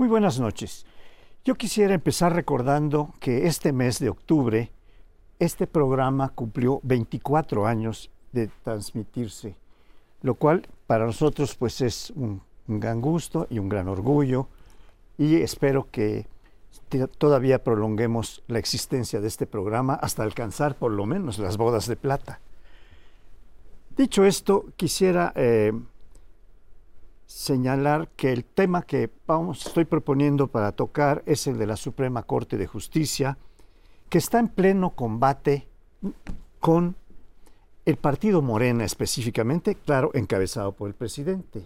Muy buenas noches. Yo quisiera empezar recordando que este mes de octubre este programa cumplió 24 años de transmitirse, lo cual para nosotros pues es un, gran gusto y un gran orgullo y espero que todavía prolonguemos la existencia de este programa hasta alcanzar por lo menos las bodas de plata. Dicho esto, quisiera eh, señalar que el tema que vamos, estoy proponiendo para tocar es el de la Suprema Corte de Justicia, que está en pleno combate con el partido Morena específicamente, claro, encabezado por el presidente.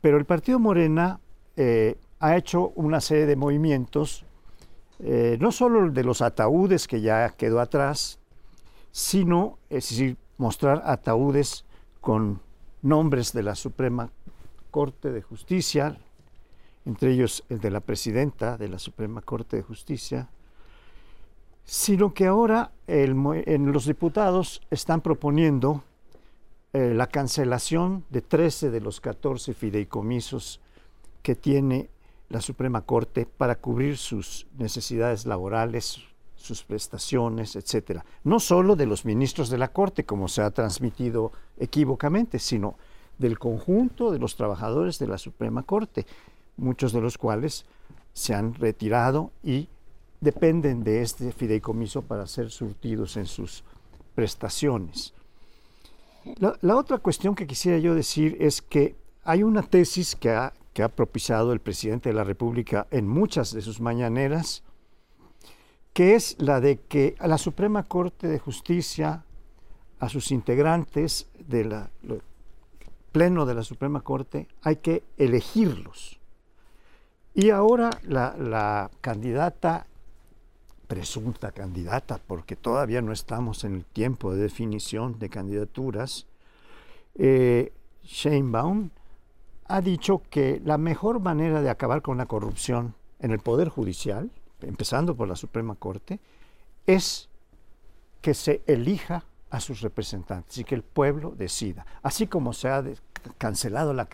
Pero el partido Morena eh, ha hecho una serie de movimientos, eh, no solo de los ataúdes que ya quedó atrás, sino, es decir, mostrar ataúdes con nombres de la Suprema Corte de Justicia, entre ellos el de la presidenta de la Suprema Corte de Justicia, sino que ahora en los diputados están proponiendo eh, la cancelación de 13 de los 14 fideicomisos que tiene la Suprema Corte para cubrir sus necesidades laborales, sus prestaciones, etcétera. No solo de los ministros de la Corte, como se ha transmitido equívocamente, sino del conjunto de los trabajadores de la Suprema Corte, muchos de los cuales se han retirado y dependen de este fideicomiso para ser surtidos en sus prestaciones. La, la, otra cuestión que quisiera yo decir es que hay una tesis que ha, que ha propiciado el presidente de la República en muchas de sus mañaneras, que es la de que a la Suprema Corte de Justicia, a sus integrantes del pleno de la Suprema Corte, hay que elegirlos. Y ahora la, candidata, presunta candidata, porque todavía no estamos en el tiempo de definición de candidaturas, eh, Sheinbaum, ha dicho que la mejor manera de acabar con la corrupción en el Poder Judicial empezando por la Suprema Corte, es que se elija a sus representantes y que el pueblo decida. Así como se ha cancelado la,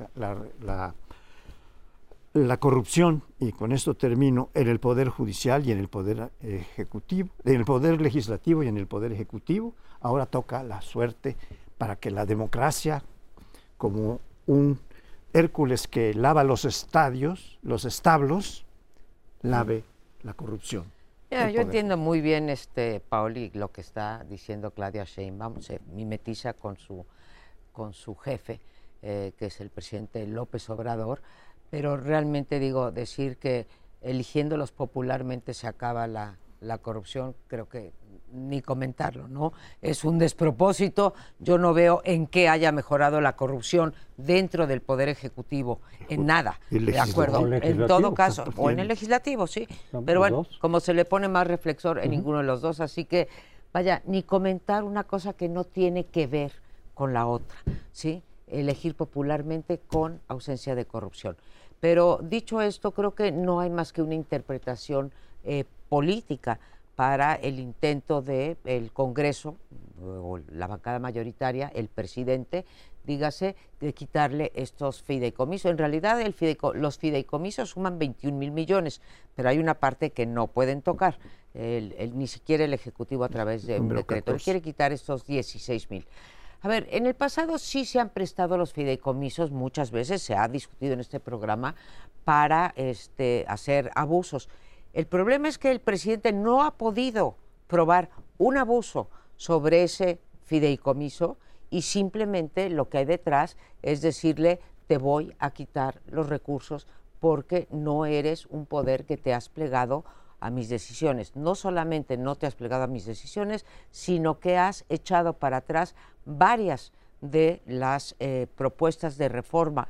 la, corrupción, y con esto termino, en el Poder Judicial y en el Poder Ejecutivo, en el Poder Legislativo y en el Poder Ejecutivo, ahora toca la suerte para que la democracia, como un Hércules que lava los estadios, los establos, lave la corrupción. Yo entiendo muy bien, este, Paoli, lo que está diciendo Claudia Sheinbaum, se mimetiza con su, con su jefe, eh, que es el presidente López Obrador, pero realmente digo, decir que eligiéndolos popularmente se acaba la, la corrupción, creo que ni comentarlo, ¿no? Es un despropósito. Yo no veo en qué haya mejorado la corrupción dentro del Poder Ejecutivo, en nada, ¿de acuerdo? En todo caso, o en el legislativo, sí. Pero bueno, como se le pone más reflexor en ninguno de los dos, así que, vaya, ni comentar una cosa que no tiene que ver con la otra, ¿sí? Elegir popularmente con ausencia de corrupción. Pero dicho esto, creo que no hay más que una interpretación eh, política para el intento del el Congreso o la bancada mayoritaria, el presidente, dígase, de quitarle estos fideicomisos. En realidad el los fideicomisos suman 21 mil millones, pero hay una parte que no pueden tocar, ni siquiera el Ejecutivo a través de un decreto. Él quiere quitar estos 16 mil. A ver, en el pasado sí se han prestado los fideicomisos, muchas veces se ha discutido en este programa, para este, hacer abusos. El problema es que el presidente no ha podido probar un abuso sobre ese fideicomiso y simplemente lo que hay detrás es decirle te voy a quitar los recursos porque no eres un poder que te has plegado a mis decisiones. No solamente no te has plegado a mis decisiones, sino que has echado para atrás varias de las eh, propuestas de reforma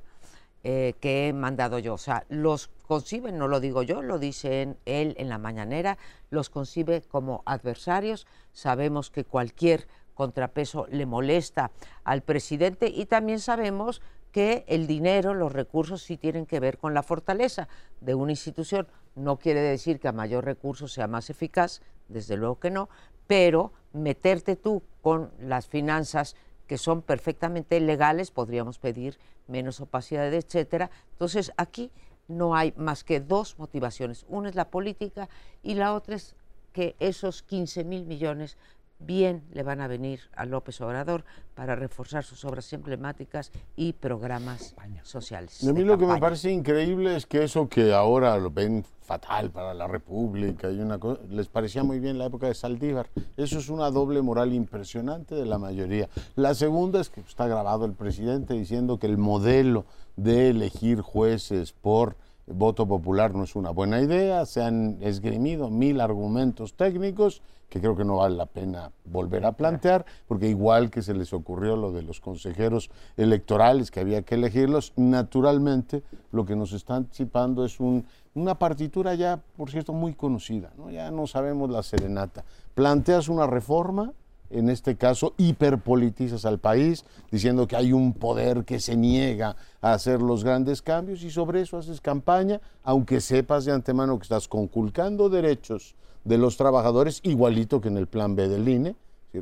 eh, que he mandado yo. O sea, los conciben, no lo digo yo, lo dice él en la mañanera, los concibe como adversarios. Sabemos que cualquier contrapeso le molesta al presidente y también sabemos que el dinero, los recursos sí tienen que ver con la fortaleza de una institución. No quiere decir que a mayor recurso sea más eficaz, desde luego que no, pero meterte tú con las finanzas que son perfectamente legales, podríamos pedir menos opacidad, etcétera. Entonces, aquí no hay más que dos motivaciones. Una es la política y la otra es que esos 15 mil millones bien le van a venir a López Obrador para reforzar sus obras emblemáticas y programas sociales. a mí lo que me parece increíble es que eso que ahora lo ven fatal para la República y una cosa, les parecía muy bien la época de Saldívar. Eso es una doble moral impresionante de la mayoría. La segunda es que está grabado el presidente diciendo que el modelo de elegir jueces por voto popular no es una buena idea, se han esgrimido mil argumentos técnicos que creo que no vale la pena volver a plantear, porque igual que se les ocurrió lo de los consejeros electorales, que había que elegirlos, naturalmente lo que nos está anticipando es una partitura ya, por cierto, muy conocida, ¿no? ya no sabemos la serenata. Planteas una reforma, en este caso hiperpolitizas al país, diciendo que hay un poder que se niega a hacer los grandes cambios y sobre eso haces campaña, aunque sepas de antemano que estás conculcando derechos de los trabajadores, igualito que en el plan B del INE.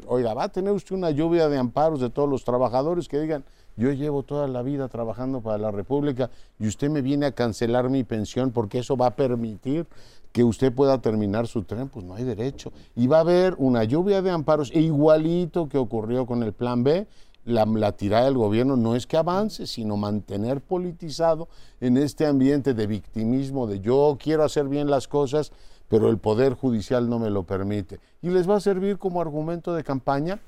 Oiga, va a tener usted una lluvia de amparos de todos los trabajadores que digan, yo llevo toda la vida trabajando para la República y usted me viene a cancelar mi pensión porque eso va a permitir que usted pueda terminar su tren, pues no hay derecho. Y va a haber una lluvia de amparos, e igualito que ocurrió con el plan B, la, la, tirada del gobierno no es que avance, sino mantener politizado en este ambiente de victimismo, de yo quiero hacer bien las cosas, pero el Poder Judicial no me lo permite. Y les va a servir como argumento de campaña.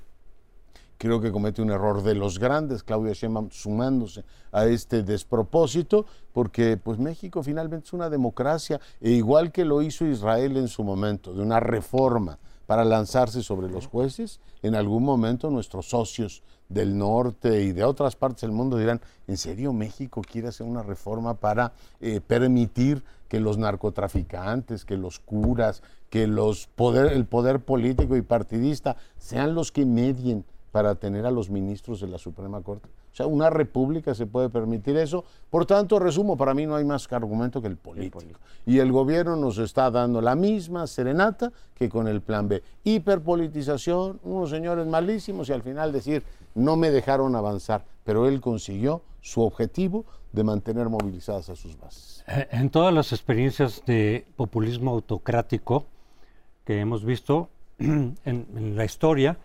Creo que comete un error de los grandes, Claudia Sheinbaum sumándose a este despropósito, porque pues México finalmente es una democracia, e igual que lo hizo Israel en su momento, de una reforma para lanzarse sobre los jueces, en algún momento nuestros socios del norte y de otras partes del mundo dirán, ¿en serio México quiere hacer una reforma para eh, permitir que los narcotraficantes, que los curas, que los poder, el poder político y partidista sean los que medien para tener a los ministros de la Suprema Corte? O sea, una república se puede permitir eso. Por tanto, resumo, para mí no hay más argumento que el político. Y el gobierno nos está dando la misma serenata que con el plan B. Hiperpolitización, unos señores malísimos y al final decir, no me dejaron avanzar, pero él consiguió su objetivo de mantener movilizadas a sus bases. Eh, en todas las experiencias de populismo autocrático que hemos visto en la historia,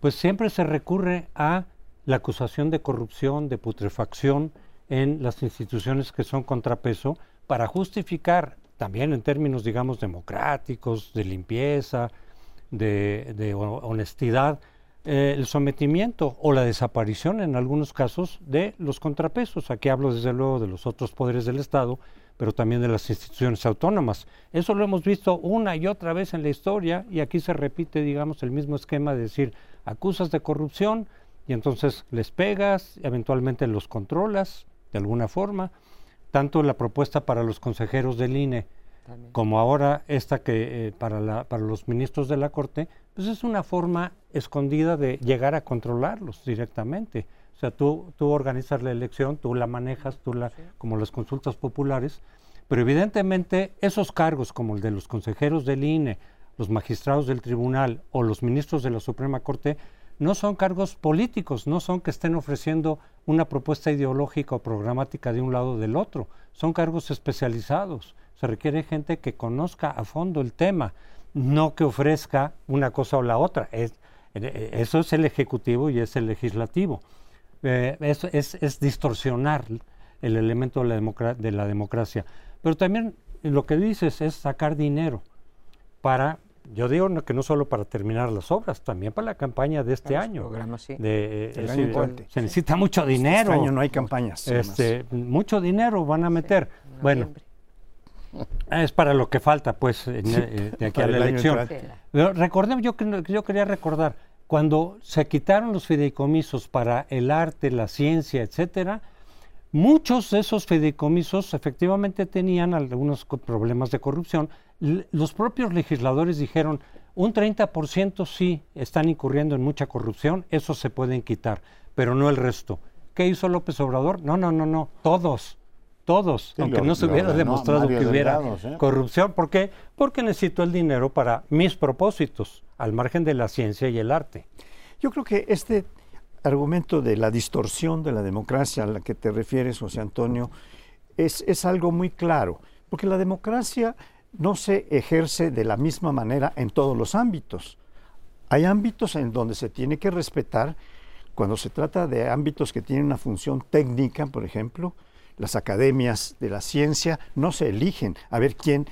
pues siempre se recurre a la acusación de corrupción, de putrefacción en las instituciones que son contrapeso para justificar también en términos, digamos, democráticos, de limpieza, de, honestidad, eh, el sometimiento o la desaparición en algunos casos de los contrapesos. Aquí hablo desde luego de los otros poderes del Estado, pero también de las instituciones autónomas. Eso lo hemos visto una y otra vez en la historia y aquí se repite, digamos, el mismo esquema de decir, acusas de corrupción, y entonces les pegas, eventualmente los controlas de alguna forma. Tanto la propuesta para los consejeros del INE como ahora esta que eh, para, la, para los ministros de la Corte, pues es una forma escondida de llegar a controlarlos directamente. O sea, tú, tú organizas la elección, tú la manejas, tú la, como las consultas populares, pero evidentemente esos cargos como el de los consejeros del INE, los magistrados del tribunal o los ministros de la Suprema Corte, no son cargos políticos, no son que estén ofreciendo una propuesta ideológica o programática de un lado o del otro, son cargos especializados. Se requiere gente que conozca a fondo el tema, no que ofrezca una cosa o la otra. Es, eh, eso es el Ejecutivo y es el Legislativo. Eh, es, es, distorsionar el elemento de la, de la democracia. Pero también lo que dices es sacar dinero para yo digo que no solo para terminar las obras, también para la campaña de este año. De, eh, se necesita mucho este dinero. Este año no hay campañas. Este, mucho dinero van a meter. bueno, es para lo que falta, pues, eh, de aquí a la elección. recordemos, yo, yo quería recordar, cuando se quitaron los fideicomisos para el arte, la ciencia, etcétera, Muchos de esos fideicomisos efectivamente tenían algunos problemas de corrupción. Los propios legisladores dijeron, un 30% sí están incurriendo en mucha corrupción, eso se pueden quitar, pero no el resto. ¿Qué hizo López Obrador? No, no, no, no, todos, todos, aunque no se hubiera demostrado que hubiera ¿eh? corrupción. ¿Por qué? Porque necesito el dinero para mis propósitos, al margen de la ciencia y el arte. Yo creo que este argumento de la distorsión de la democracia a la que te refieres, José Antonio, es, es algo muy claro, porque la democracia no se ejerce de la misma manera en todos los ámbitos. Hay ámbitos en donde se tiene que respetar, cuando se trata de ámbitos que tienen una función técnica, por ejemplo, las academias de la ciencia no se eligen a ver quién,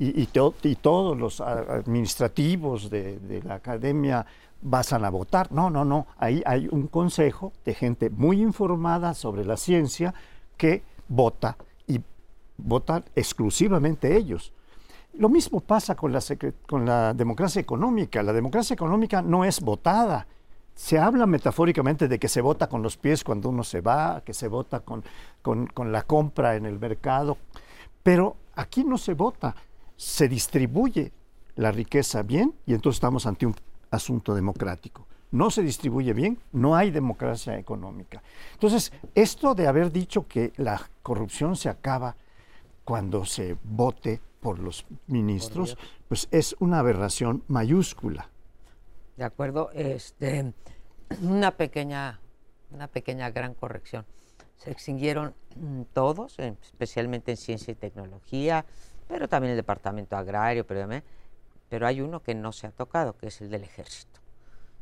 y, todos los administrativos de, de la academia vayan a votar. No, no, no. Ahí hay un consejo de gente muy informada sobre la ciencia que vota y votan exclusivamente ellos. Lo mismo pasa con la, democracia económica. La democracia económica no es votada. Se habla metafóricamente de que se vota con los pies cuando uno se va, que se vota con, con la compra en el mercado, pero aquí no se vota, se distribuye la riqueza bien y entonces estamos ante un asunto democrático. No se distribuye bien, no hay democracia económica. Entonces, esto de haber dicho que la corrupción se acaba cuando se vote por los ministros, pues es una aberración mayúscula. De acuerdo, este, una pequeña, una pequeña gran corrección. Se extinguieron todos, especialmente en ciencia y tecnología, pero también el departamento agrario, pero, pero hay uno que no se ha tocado, que es el del ejército.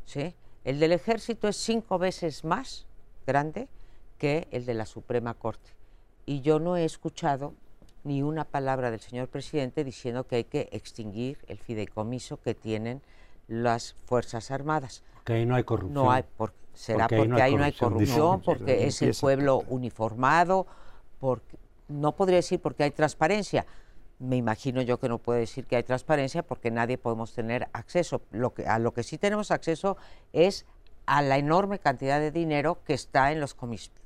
¿sí? El del ejército es cinco veces más grande que el de la Suprema Corte. Y yo no he escuchado ni una palabra del señor presidente diciendo que hay que extinguir el fideicomiso que tienen las Fuerzas Armadas. Que ahí no hay corrupción. No hay, será porque, ahí no hay corrupción, porque es el pueblo uniformado, porque, no podría decir porque hay transparencia. Me imagino yo que no puede decir que hay transparencia porque nadie podemos tener acceso. Lo que, a lo que sí tenemos acceso es a la enorme cantidad de dinero que está en los,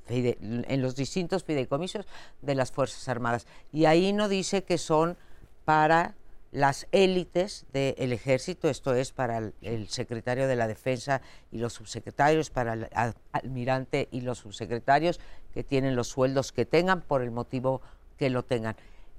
en los distintos fideicomisos de las Fuerzas Armadas. Y ahí no dice que son para las élites del ejército, esto es para el, secretario de la defensa y los subsecretarios, para el almirante y los subsecretarios que tienen los sueldos que tengan por el motivo que lo tengan.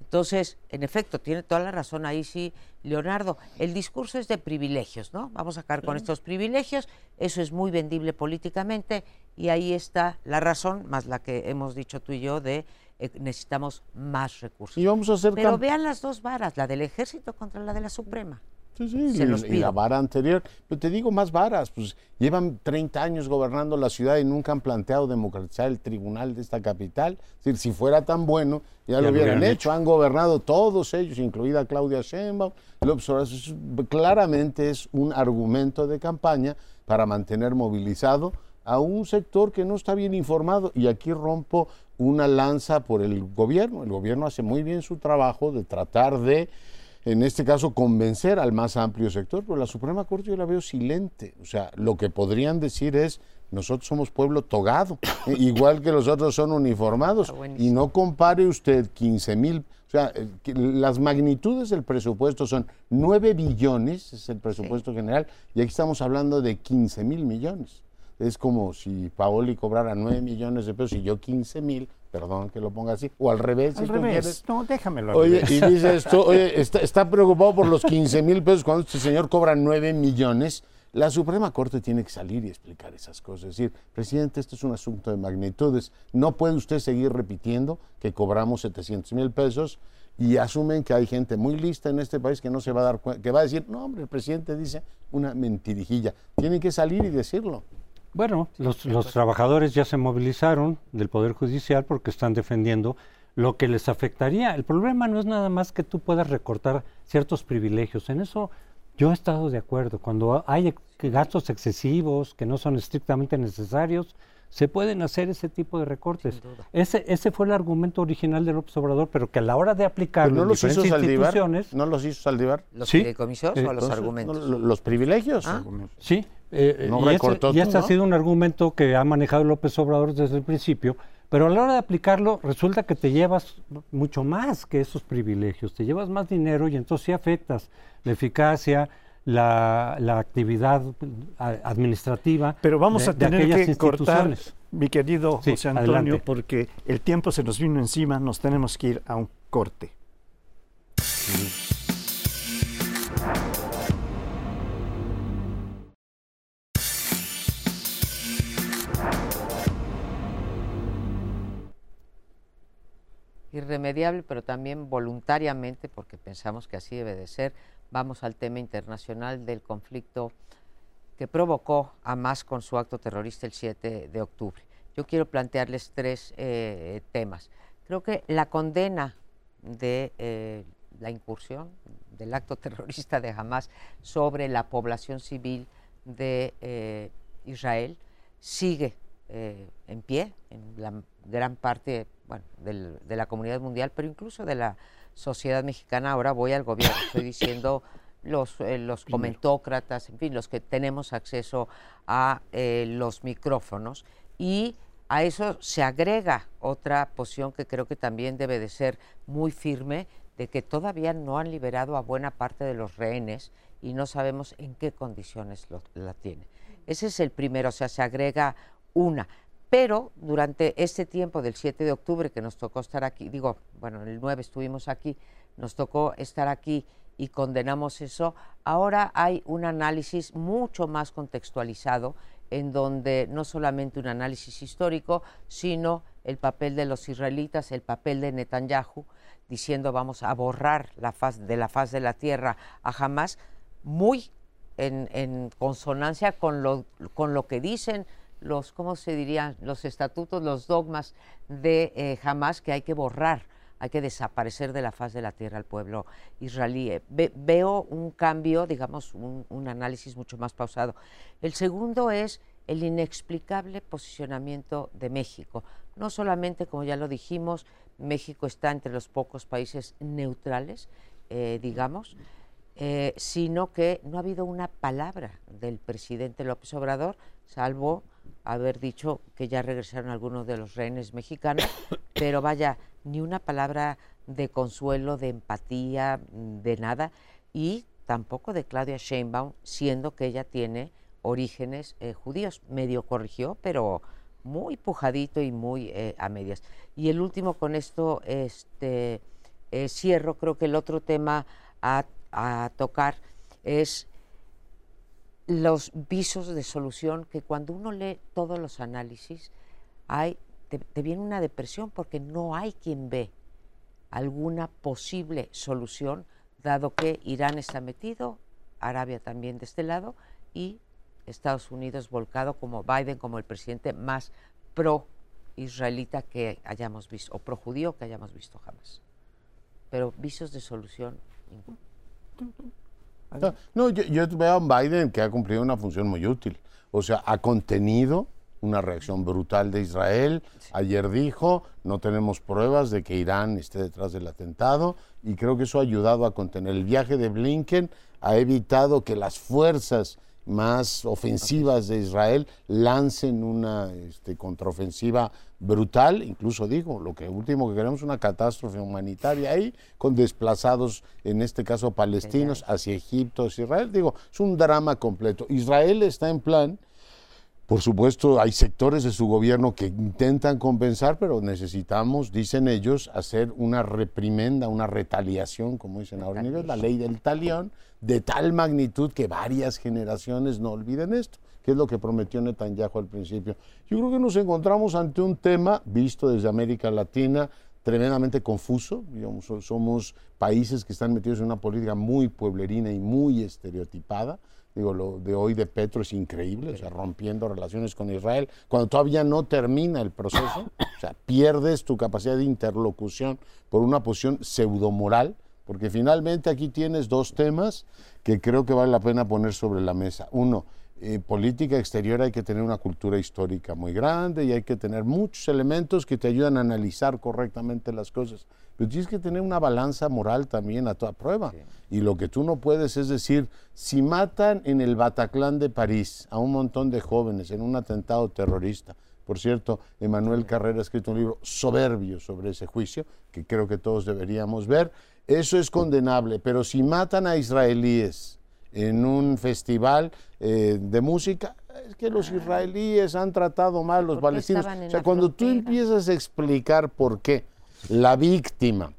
Entonces, en efecto, tiene toda la razón ahí sí, Leonardo. El discurso es de privilegios, ¿no? Vamos a acabar con estos privilegios, eso es muy vendible políticamente y ahí está la razón, más la que hemos dicho tú y yo, de eh, necesitamos más recursos. Y vamos a hacer Pero vean las dos varas, la del ejército contra la de la Suprema. Sí, sí, y, la vara anterior. Pero te digo más varas, pues llevan 30 años gobernando la ciudad y nunca han planteado democratizar el tribunal de esta capital. Es decir, si fuera tan bueno, ya, lo hubieran hecho. Han gobernado todos ellos, incluida Claudia Sheinbaum. Claramente es un argumento de campaña para mantener movilizado a un sector que no está bien informado. Y aquí rompo una lanza por el gobierno. El gobierno hace muy bien su trabajo de tratar de en este caso, convencer al más amplio sector, pero la Suprema Corte yo la veo silente. O sea, lo que podrían decir es, nosotros somos pueblo togado, igual que los otros son uniformados. Y no compare usted 15 mil, o sea, eh, las magnitudes del presupuesto son 9 billones, es el presupuesto general, y aquí estamos hablando de 15 mil millones. Es como si Paoli cobrara 9 millones de pesos y yo 15 mil, perdón que lo ponga así, o al revés. Al revés, no, déjamelo. oye, y dice esto, oye, está, preocupado por los 15 mil pesos cuando este señor cobra 9 millones. La Suprema Corte tiene que salir y explicar esas cosas. Es decir, presidente, esto es un asunto de magnitudes. No puede usted seguir repitiendo que cobramos 700 mil pesos y asumen que hay gente muy lista en este país que no se va a dar cuenta, que va a decir, no, hombre, el presidente dice una mentirijilla. Tiene que salir y decirlo. Bueno, los, los trabajadores ya se movilizaron del Poder Judicial porque están defendiendo lo que les afectaría. El problema no es nada más que tú puedas recortar ciertos privilegios. En eso yo he estado de acuerdo. Cuando hay gastos excesivos que no son estrictamente necesarios, se pueden hacer ese tipo de recortes. Ese, ese fue el argumento original del López Obrador, pero que a la hora de aplicarlo no los hizo instituciones... ¿No los hizo Saldívar? ¿Los ¿Sí? o los argumentos? los privilegios. Ah. Sí, eh, y, este, ha sido un argumento que ha manejado López Obrador desde el principio, pero a la hora de aplicarlo resulta que te llevas mucho más que esos privilegios, te llevas más dinero y entonces sí afectas la eficacia, la, actividad administrativa. Pero vamos a tener que cortar, mi querido José Antonio, porque el tiempo se nos vino encima, nos tenemos que ir a un corte. Irremediable, pero también voluntariamente, porque pensamos que así debe de ser, vamos al tema internacional del conflicto que provocó a con su acto terrorista el 7 de octubre. Yo quiero plantearles tres eh, temas. Creo que la condena de eh, la incursión del acto terrorista de Hamas sobre la población civil de eh, Israel sigue en pie en la gran parte bueno, de la comunidad mundial, pero incluso de la sociedad mexicana. Ahora voy al gobierno, estoy diciendo los, eh, los comentócratas, en fin, los que tenemos acceso a eh, los micrófonos. Y a eso se agrega otra posición que creo que también debe de ser muy firme, de que todavía no han liberado a buena parte de los rehenes y no sabemos en qué condiciones la tiene. Ese es el primero, o sea, se agrega una. Pero durante este tiempo del 7 de octubre que nos tocó estar aquí, digo, bueno, el 9 estuvimos aquí, nos tocó estar aquí y condenamos eso, ahora hay un análisis mucho más contextualizado en donde no solamente un análisis histórico, sino el papel de los israelitas, el papel de Netanyahu, diciendo vamos a borrar la faz, de la faz de la tierra a Hamas, muy en, consonancia con lo, con lo que dicen los, ¿cómo se dirían? Los estatutos, los dogmas de eh, Hamas que hay que borrar, hay que desaparecer de la faz de la tierra al pueblo israelí. Eh, veo un cambio, digamos, un, análisis mucho más pausado. El segundo es el inexplicable posicionamiento de México. No solamente, como ya lo dijimos, México está entre los pocos países neutrales, eh, digamos, sino que no ha habido una palabra del presidente López Obrador, salvo haber dicho que ya regresaron algunos de los rehenes mexicanos, pero vaya, ni una palabra de consuelo, de empatía, de nada, y tampoco de Claudia Sheinbaum, siendo que ella tiene orígenes eh, judíos. Medio corrigió, pero muy pujadito y muy eh, a medias. Y el último con esto, este, eh, cierro, creo que el otro tema a, a tocar es los visos de solución que cuando uno lee todos los análisis, hay, te, viene una depresión porque no hay quien ve alguna posible solución, dado que Irán está metido, Arabia también de este lado, y Estados Unidos volcado como Biden, como el presidente más pro-israelita que hayamos visto, o pro-judío que hayamos visto jamás. Pero visos de solución, ninguno. No, yo, veo a Biden que ha cumplido una función muy útil. O sea, ha contenido una reacción brutal de Israel. Ayer dijo, no tenemos pruebas de que Irán esté detrás del atentado y creo que eso ha ayudado a contener. El viaje de Blinken ha evitado que las fuerzas más ofensivas de Israel lancen una este, contraofensiva brutal, incluso digo, lo que último que queremos es una catástrofe humanitaria ahí, con desplazados, en este caso palestinos, hacia Egipto, hacia Israel. Digo, es un drama completo. Israel está en plan por supuesto, hay sectores de su gobierno que intentan compensar, pero necesitamos, dicen ellos, hacer una reprimenda, una retaliación, como dicen ahora en la ley del talión, de tal magnitud que varias generaciones no olviden esto, que es lo que prometió Netanyahu al principio. Yo creo que nos encontramos ante un tema, visto desde América Latina, tremendamente confuso. somos países que están metidos en una política muy pueblerina y muy estereotipada Digo, lo de hoy de Petro es increíble, o sea, rompiendo relaciones con Israel, cuando todavía no termina el proceso, o sea, pierdes tu capacidad de interlocución por una posición pseudomoral, porque finalmente aquí tienes dos temas que creo que vale la pena poner sobre la mesa. Uno, eh, política exterior hay que tener una cultura histórica muy grande y hay que tener muchos elementos que te ayudan a analizar correctamente las cosas. Pero tienes que tener una balanza moral también a toda prueba. Y lo que tú no puedes es decir, si matan en el Bataclan de París a un montón de jóvenes en un atentado terrorista, por cierto, Emanuel Carrera ha escrito un libro soberbio sobre ese juicio, que creo que todos deberíamos ver, eso es condenable, pero si matan a israelíes, en un festival eh, de música, es que los israelíes han tratado mal a los palestinos. O sea, cuando tú empiezas a explicar por qué la víctima,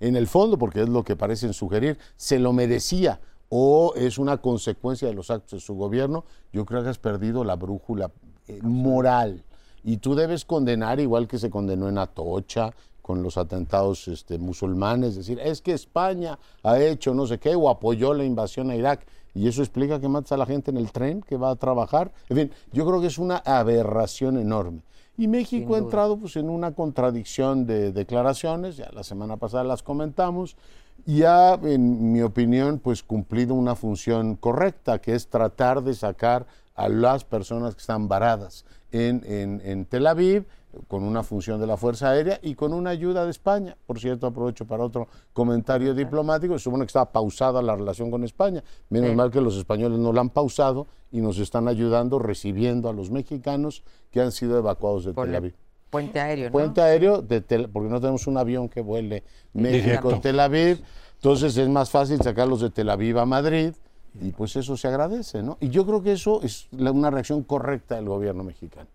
en el fondo, porque es lo que parecen sugerir, se lo merecía o es una consecuencia de los actos de su gobierno, yo creo que has perdido la brújula eh, moral. Y tú debes condenar, igual que se condenó en Atocha, con los atentados este, musulmanes, decir, es que España ha hecho no sé qué o apoyó la invasión a Irak. Y eso explica que matas a la gente en el tren que va a trabajar. En fin, yo creo que es una aberración enorme. Y México ha entrado pues, en una contradicción de declaraciones, ya la semana pasada las comentamos, y ha, en mi opinión, pues cumplido una función correcta, que es tratar de sacar a las personas que están varadas en, en, en Tel Aviv con una función de la Fuerza Aérea y con una ayuda de España. Por cierto, aprovecho para otro comentario diplomático. Se supone que está pausada la relación con España. Menos mal que los españoles no la han pausado y nos están ayudando recibiendo a los mexicanos que han sido evacuados de Tel Aviv. Puente aéreo, ¿no? Puente aéreo, de porque no tenemos un avión que vuele México-Tel Aviv. Entonces es más fácil sacarlos de Tel Aviv a Madrid y pues eso se agradece, ¿no? Y yo creo que eso es una reacción correcta del gobierno mexicano.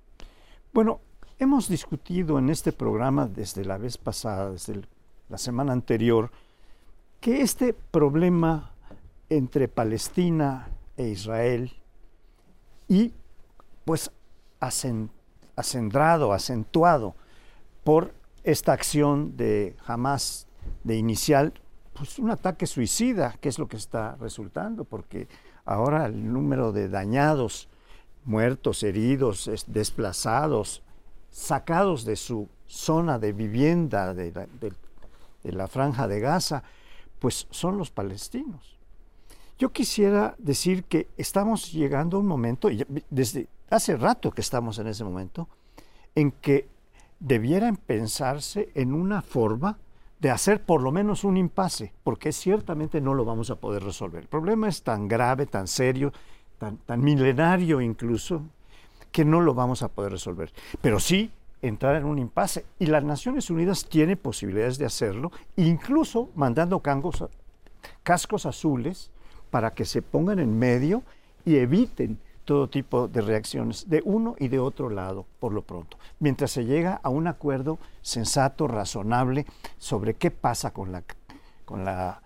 Bueno, Hemos discutido en este programa desde la vez pasada, desde la semana anterior, que este problema entre Palestina e Israel y pues acendrado, acentuado por esta acción de Hamas de inicial, pues un ataque suicida, que es lo que está resultando, porque ahora el número de dañados, muertos, heridos, desplazados, sacados de su zona de vivienda de la, franja de Gaza, pues son los palestinos. Yo quisiera decir que estamos llegando a un momento, y desde hace rato que estamos en ese momento, en que debieran pensarse en una forma de hacer por lo menos un impasse, porque ciertamente no lo vamos a poder resolver. El problema es tan grave, tan serio, tan, tan milenario incluso, que no lo vamos a poder resolver. Pero sí entrar en un impasse. Y las Naciones Unidas tiene posibilidades de hacerlo, incluso mandando cascos azules para que se pongan en medio y eviten todo tipo de reacciones de uno y de otro lado por lo pronto, mientras se llega a un acuerdo sensato, razonable sobre qué pasa con la, con la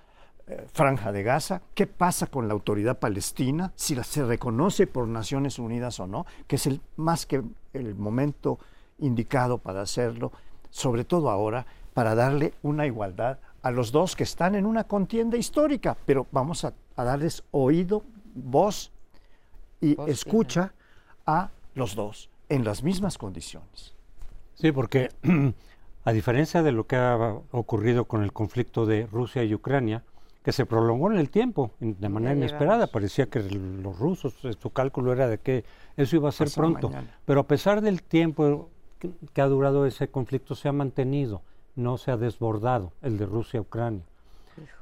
franja de Gaza, qué pasa con la autoridad palestina, si se reconoce por Naciones Unidas o no, que es el, más que el momento indicado para hacerlo, sobre todo ahora, para darle una igualdad a los dos que están en una contienda histórica, pero vamos a, darles oído, voz y escucha a los dos en las mismas condiciones. Sí, porque a diferencia de lo que ha ocurrido con el conflicto de Rusia y Ucrania, que se prolongó en el tiempo de manera inesperada. Parecía que los rusos, eh, su cálculo era de que eso iba a ser pronto. Pero a pesar del tiempo que, ha durado ese conflicto, se ha mantenido, no se ha desbordado, el de Rusia-Ucrania.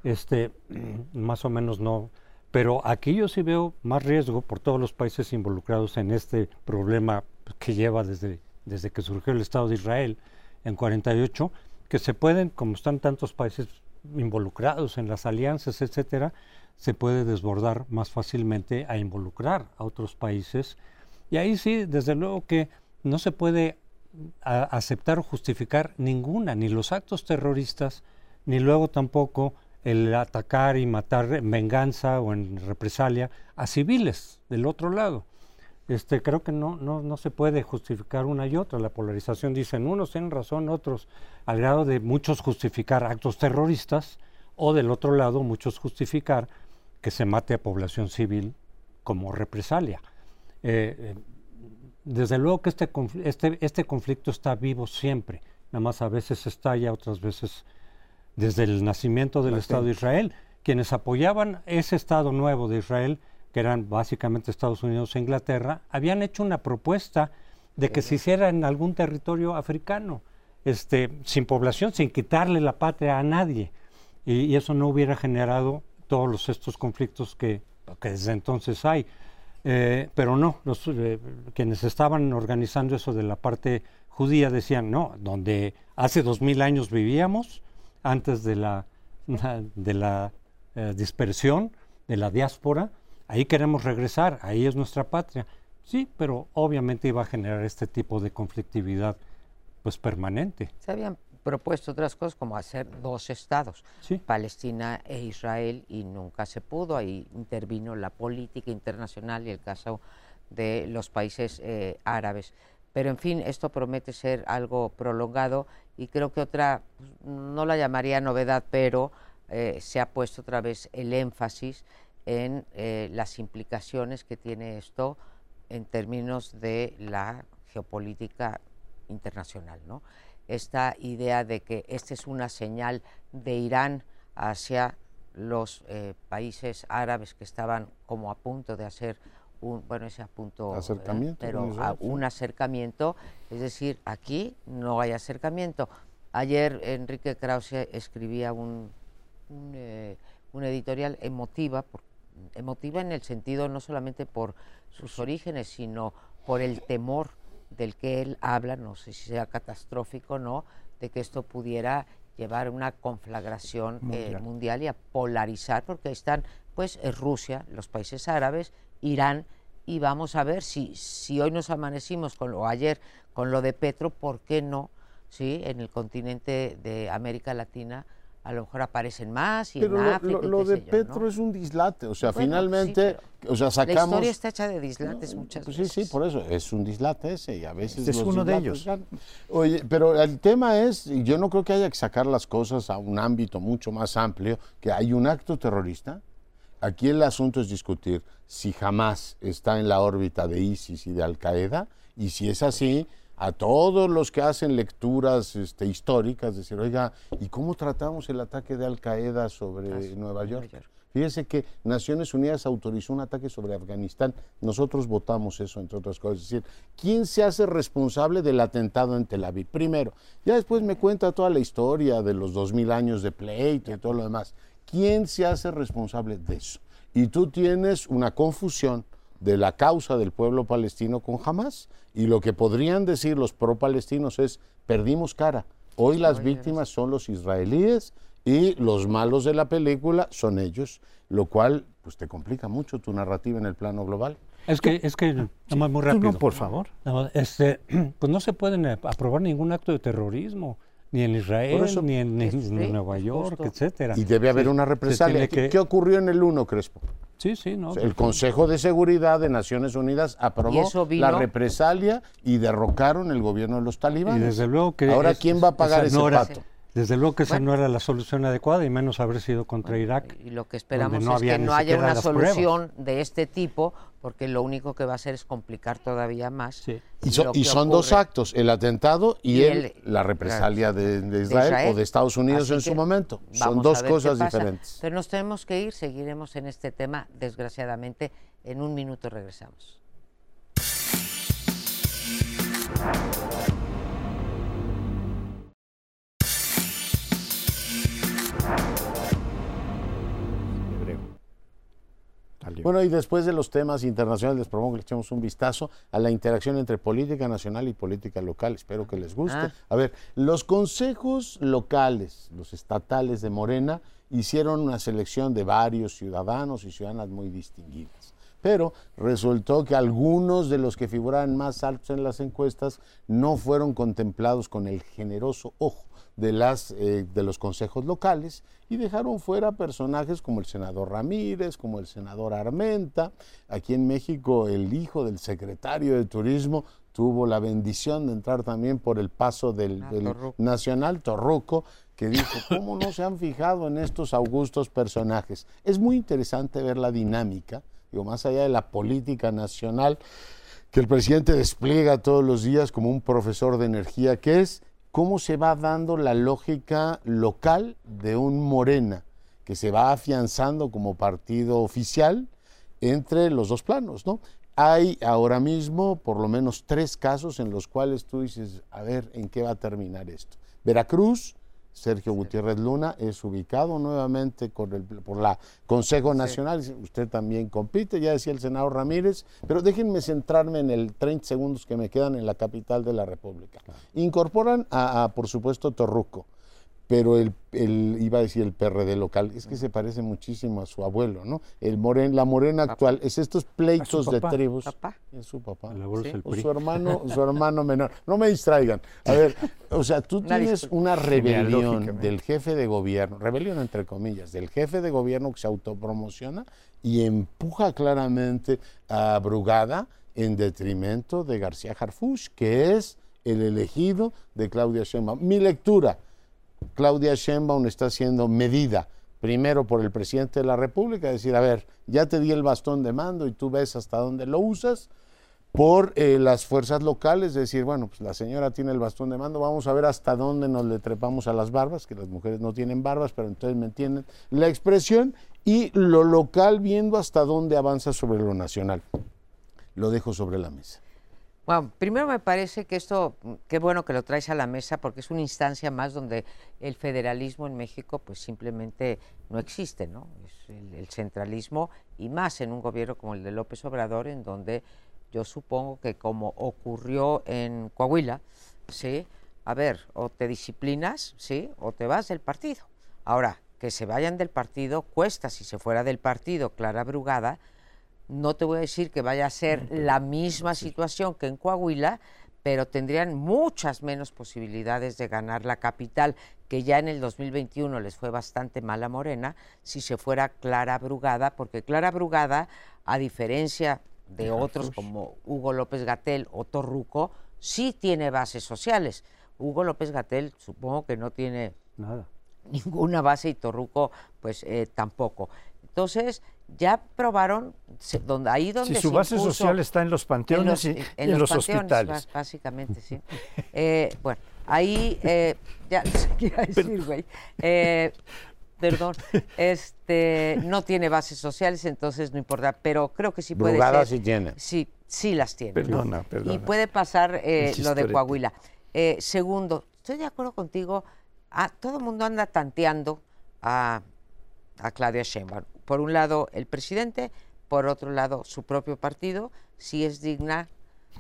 Este, más o menos no. Pero aquí yo sí veo más riesgo por todos los países involucrados en este problema que lleva desde, desde que surgió el Estado de Israel en 48, que se pueden, como están tantos países involucrados en las alianzas, etcétera, se puede desbordar más fácilmente a involucrar a otros países. Y ahí sí, desde luego que no se puede aceptar o justificar ninguna, ni los actos terroristas, ni luego tampoco el atacar y matar en venganza o en represalia a civiles del otro lado. Este, creo que no, no, no se puede justificar una y otra. La polarización dicen unos tienen razón, otros, al grado de muchos justificar actos terroristas o del otro lado muchos justificar que se mate a población civil como represalia. Eh, eh, desde luego que este, este, este conflicto está vivo siempre, nada más a veces estalla, otras veces desde el nacimiento del Estado de Israel. Quienes apoyaban ese Estado nuevo de Israel que eran básicamente Estados Unidos e Inglaterra, habían hecho una propuesta de que se hiciera en algún territorio africano, este, sin población, sin quitarle la patria a nadie. Y, eso no hubiera generado todos estos conflictos que, desde entonces hay. Eh, pero no, los, eh, quienes estaban organizando eso de la parte judía decían, no, donde hace dos mil años vivíamos, antes de la, de la eh, dispersión, de la diáspora, ahí queremos regresar, ahí es nuestra patria. Sí, pero obviamente iba a generar este tipo de conflictividad pues permanente. Se habían propuesto otras cosas como hacer dos estados, Palestina e Israel, y nunca se pudo. Ahí intervino la política internacional y el caso de los países eh, árabes. Pero en fin, esto promete ser algo prolongado y creo que otra, pues, no la llamaría novedad, pero eh, se ha puesto otra vez el énfasis en eh, las implicaciones que tiene esto en términos de la geopolítica internacional. ¿no? Esta idea de que esta es una señal de Irán hacia los eh, países árabes que estaban como a punto de hacer un, bueno, ese punto, acercamiento, pero un acercamiento, es decir, aquí no hay acercamiento. Ayer Enrique Krause escribía un, un, eh, editorial emotiva, emotiva en el sentido no solamente por sus orígenes, sino por el temor del que él habla, no sé si sea catastrófico o no, de que esto pudiera llevar a una conflagración eh, mundial. y a polarizar, porque están pues Rusia, los países árabes, Irán, y vamos a ver si, si hoy nos amanecimos con lo ayer con lo de Petro, ¿por qué no? ¿Sí? En el continente de América Latina a lo mejor aparecen más y pero en África. Lo, lo de Petro es un dislate, o sea, finalmente, o sea, sacamos. La historia está hecha de dislates muchas pues veces. Sí, sí, por eso es un dislate ese y a veces. es uno de ellos. Oye, pero el tema es, yo no creo que haya que sacar las cosas a un ámbito mucho más amplio, que hay un acto terrorista. Aquí el asunto es discutir si jamás está en la órbita de ISIS y de Al Qaeda y si es así a todos los que hacen lecturas este, históricas, decir, oiga, ¿y cómo tratamos el ataque de Al Qaeda sobre Nueva York? Fíjese que Naciones Unidas autorizó un ataque sobre Afganistán. Nosotros votamos eso, entre otras cosas. Es decir, ¿quién se hace responsable del atentado en Tel Aviv? Primero. Ya después me cuenta toda la historia de los dos mil años de pleito y todo lo demás. ¿Quién se hace responsable de eso? Y tú tienes una confusión de la causa del pueblo palestino con Hamas. Y lo que podrían decir los pro-palestinos es, perdimos cara. Hoy las víctimas son los israelíes y los malos de la película son ellos, lo cual pues te complica mucho tu narrativa en el plano global. Es que, es que, muy rápido. por favor. este, pues no se pueden aprobar ningún acto de terrorismo ni en Israel, ni en, Nueva York, etcétera. Y debe haber una represalia. ¿Qué ocurrió en el 1, Crespo? Sí, sí, no. El Consejo de Seguridad de Naciones Unidas aprobó la represalia y derrocaron el gobierno de los talibanes. Y desde luego que ahora quién va a pagar ese pato. Desde luego que esa no era la solución adecuada y menos haber sido contra Irak. Y lo que esperamos es que no haya una solución de este tipo, porque lo único que va a hacer es complicar todavía más. Y, son dos actos, el atentado y, la represalia de, Israel, o de Estados Unidos en su momento. Son dos cosas diferentes. Pero nos tenemos que ir, seguiremos en este tema, desgraciadamente. En un minuto regresamos. Bueno, y después de los temas internacionales, les propongo que le echemos un vistazo a la interacción entre política nacional y política local. Espero que les guste. Ah. A ver, los consejos locales, los estatales de Morena, hicieron una selección de varios ciudadanos y ciudadanas muy distinguidas. Pero resultó que algunos de los que figuraban más altos en las encuestas no fueron contemplados con el generoso ojo de, las, eh, de los consejos locales y dejaron fuera personajes como el senador Ramírez, como el senador Armenta. Aquí en México el hijo del secretario de Turismo tuvo la bendición de entrar también por el paso del, ah, Nacional Torruco, que dijo, ¿cómo no se han fijado en estos augustos personajes? Es muy interesante ver la dinámica, digo, más allá de la política nacional, que el presidente despliega todos los días como un profesor de energía que es, cómo se va dando la lógica local de un Morena que se va afianzando como partido oficial entre los dos planos, ¿no? Hay ahora mismo por lo menos tres casos en los cuales tú dices, a ver, ¿en qué va a terminar esto? Veracruz, Sergio Gutiérrez Luna es ubicado nuevamente por, el, por la Consejo Nacional. Usted también compite, ya decía el senador Ramírez, pero déjenme centrarme en el 30 segundos que me quedan en la capital de la República. Incorporan a, por supuesto, Torruco pero el, iba a decir el PRD local, es que se parece muchísimo a su abuelo, ¿no? El moren, la morena actual, es estos pleitos de tribus. Es su papá. O su hermano, su hermano menor. No me distraigan. A ver, o sea, tú tienes una rebelión del jefe de gobierno, rebelión entre comillas, del jefe de gobierno que se autopromociona y empuja claramente a Brugada en detrimento de García Harfuch, que es el elegido de Claudia Sheinbaum. Mi lectura, Claudia Sheinbaum está siendo medida primero por el presidente de la República, decir, a ver, ya te di el bastón de mando y tú ves hasta dónde lo usas, por eh, las fuerzas locales, decir, bueno, pues la señora tiene el bastón de mando, vamos a ver hasta dónde nos le trepamos a las barbas, que las mujeres no tienen barbas, pero entonces me entienden la expresión, y lo local viendo hasta dónde avanza sobre lo nacional. Lo dejo sobre la mesa. Bueno, primero me parece que esto, qué bueno que lo traes a la mesa porque es una instancia más donde el federalismo en México pues simplemente no existe, ¿no? Es el, el centralismo y más en un gobierno como el de López Obrador en donde yo supongo que como ocurrió en Coahuila, ¿sí? A ver, o te disciplinas, ¿sí? O te vas del partido. Ahora, que se vayan del partido cuesta, si se fuera del partido Clara Brugada, no te voy a decir que vaya a ser la misma situación que en Coahuila, pero tendrían muchas menos posibilidades de ganar la capital, que ya en el 2021 les fue bastante mala Morena, si se fuera Clara Brugada, porque Clara Brugada, a diferencia de otros como Hugo López Gatel o Torruco, sí tiene bases sociales. Hugo López Gatel supongo que no tiene Nada. ninguna base y Torruco pues eh, tampoco. Entonces, ya probaron se- donde, ahí donde Si su se base impuso- social está en los panteones y, y en los, panteones, hospitales. Básicamente, sí. Eh, bueno, ahí, eh, ya no sé qué iba a decir, güey. Eh, perdón, este, no tiene bases sociales, entonces no importa, pero creo que sí puede Brugada ser. sí tiene. Sí, sí las tiene. Perdona, Y perdona. puede pasar eh, lo de. Coahuila. Eh, segundo, estoy de acuerdo contigo, ah, todo el mundo anda tanteando a, a Claudia Sheinbaum. Por un lado, el presidente, por otro lado, su propio partido, si es digna,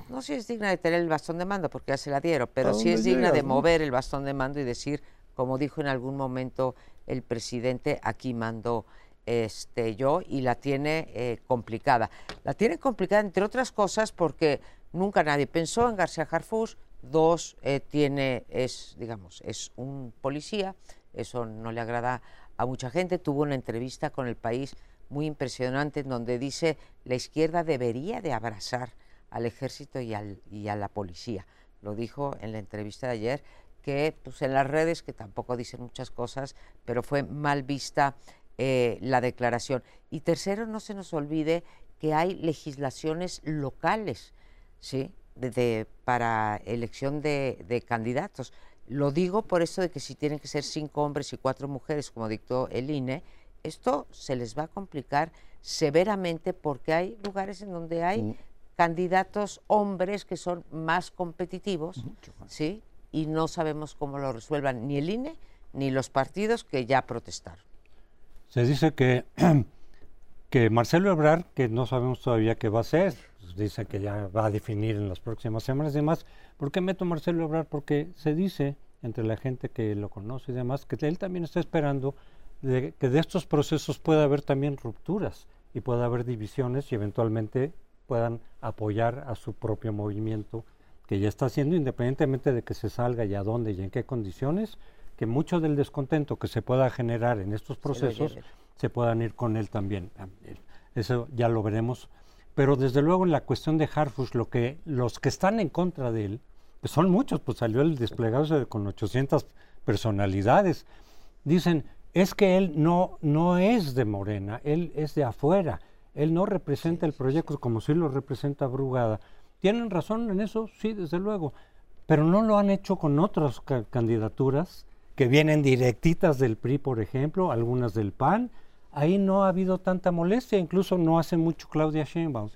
no si es digna de tener el bastón de mando, porque ya se la dieron, pero ¿A si es digna de no? mover el bastón de mando y decir, como dijo en algún momento el presidente, aquí mando este, yo, y la tiene eh, complicada. La tiene complicada, entre otras cosas, porque nunca nadie pensó en García Harfuch. Dos, eh, tiene, es, digamos, es un policía, eso no le agrada a mucha gente. Tuvo una entrevista con el país muy impresionante en donde dice la izquierda debería de abrazar al ejército y, al, y a la policía. Lo dijo en la entrevista de ayer, que pues, en las redes, que tampoco dicen muchas cosas, pero fue mal vista eh, la declaración. Y tercero, no se nos olvide que hay legislaciones locales, ¿sí? De- para elección de candidatos. Lo digo por eso de que si tienen que ser cinco hombres y cuatro mujeres, como dictó el INE, esto se les va a complicar severamente porque hay lugares en donde hay Mm. candidatos hombres que son más competitivos, ¿sí? Y no sabemos cómo lo resuelvan ni el INE ni los partidos que ya protestaron. Se dice que, que Marcelo Ebrard, que no sabemos todavía qué va a hacer, pues dice que ya va a definir en las próximas semanas y demás. ¿Por qué meto Marcelo Ebrard? Porque se dice entre la gente que lo conoce y demás que él también está esperando de- que de estos procesos pueda haber también rupturas y pueda haber divisiones y eventualmente puedan apoyar a su propio movimiento que ya está haciendo, independientemente de que se salga y a dónde y en qué condiciones, que mucho del descontento que se pueda generar en estos procesos lleven. se puedan ir con él también. Eso ya lo veremos. Pero desde luego en la cuestión de Harfush, lo que, los que están en contra de él, pues son muchos, pues salió el desplegado con 800 personalidades. Dicen, es que él no, no es de Morena, él es de afuera, él no representa el proyecto como si lo representa Brugada. ¿Tienen razón en eso? Sí, desde luego. Pero no lo han hecho con otras ca- candidaturas que vienen directitas del PRI, por ejemplo, algunas del PAN. Ahí no ha habido tanta molestia, incluso no hace mucho Claudia Sheinbaum,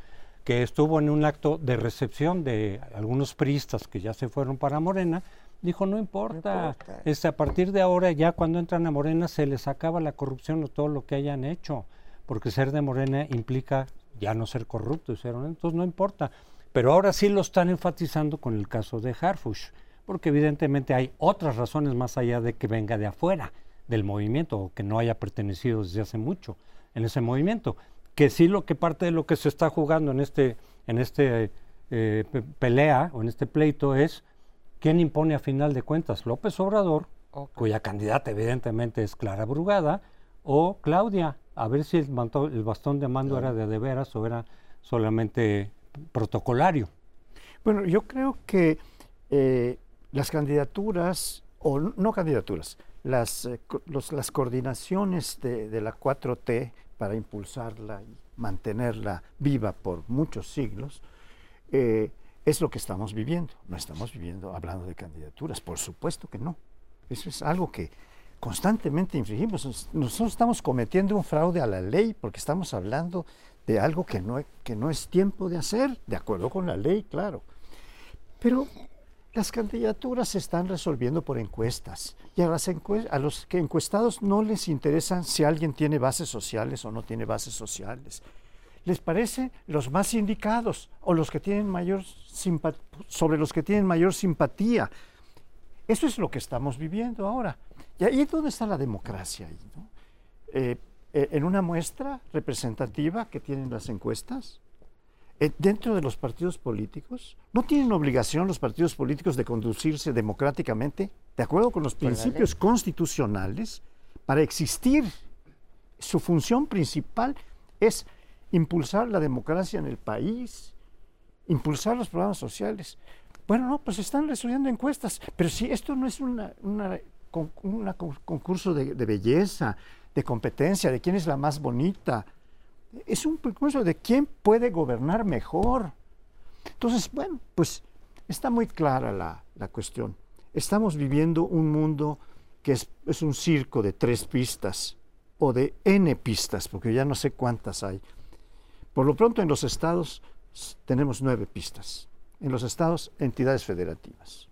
que estuvo en un acto de recepción de algunos priistas que ya se fueron para Morena, dijo, no importa, importa. este, a partir de ahora ya cuando entran a Morena se les acaba la corrupción o todo lo que hayan hecho, porque ser de Morena implica ya no ser corrupto, entonces no importa. Pero ahora sí lo están enfatizando con el caso de Harfush, porque evidentemente hay otras razones más allá de que venga de afuera del movimiento o que no haya pertenecido desde hace mucho en ese movimiento. Que sí lo que parte de lo que se está jugando en este, en este eh, pe- pelea o en este pleito es quién impone a final de cuentas, López Obrador, cuya candidata evidentemente es Clara Brugada, o Claudia, a ver si el, manto- el bastón de mando era de de veras o era solamente protocolario. Bueno, yo creo que eh, las candidaturas, o no candidaturas, las, eh, las coordinaciones de, de, la 4T para impulsarla y mantenerla viva por muchos siglos, eh, es lo que estamos viviendo. No estamos viviendo hablando de candidaturas, por supuesto que no. Eso es algo que constantemente infringimos. Nosotros estamos cometiendo un fraude a la ley porque estamos hablando de algo que no, que no es tiempo de hacer, de acuerdo con la ley, claro. Pero las candidaturas se están resolviendo por encuestas y a, a, los que encuestados no les interesa si alguien tiene bases sociales o no tiene bases sociales. Les parece los más indicados o los que tienen mayor sobre los que tienen mayor simpatía. Eso es lo que estamos viviendo ahora. ¿Y ahí dónde está la democracia? Eh, eh, en una muestra representativa que tienen las encuestas, dentro de los partidos políticos, ¿no tienen obligación los partidos políticos de conducirse democráticamente, de acuerdo con los principios constitucionales, para existir? Su función principal es impulsar la democracia en el país, impulsar los programas sociales. Bueno, no, pues están resolviendo encuestas, pero si esto no es un concurso de belleza, de competencia, de quién es la más bonita, es un concurso de quién puede gobernar mejor. Entonces, bueno, pues está muy clara la, cuestión. Estamos viviendo un mundo que es, es, un circo de tres pistas o de n pistas, porque ya no sé cuántas hay. Por lo pronto en los estados tenemos nueve pistas. En los estados, entidades federativas.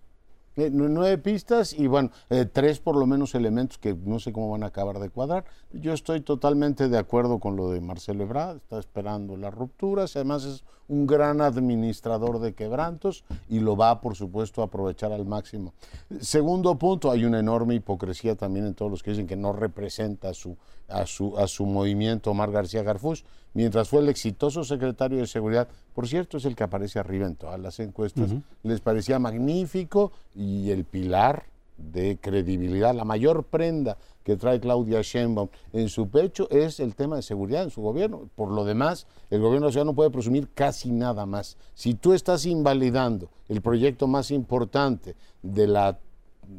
Eh, nueve pistas y bueno, eh, tres por lo menos elementos que no sé cómo van a acabar de cuadrar. Yo estoy totalmente de acuerdo con lo de Marcelo Ebrard, está esperando las rupturas, además es un gran administrador de quebrantos y lo va, por supuesto, a aprovechar al máximo. Segundo punto, hay una enorme hipocresía también en todos los que dicen que no representa a su, a su, a su movimiento Omar García Garfús, mientras fue el exitoso secretario de Seguridad, por cierto, es el que aparece arriba en todas las encuestas, les parecía magnífico y el pilar de credibilidad, la mayor prenda que trae Claudia Sheinbaum en su pecho es el tema de seguridad en su gobierno. Por lo demás, el gobierno nacional no puede presumir casi nada más. Si tú estás invalidando el proyecto más importante de la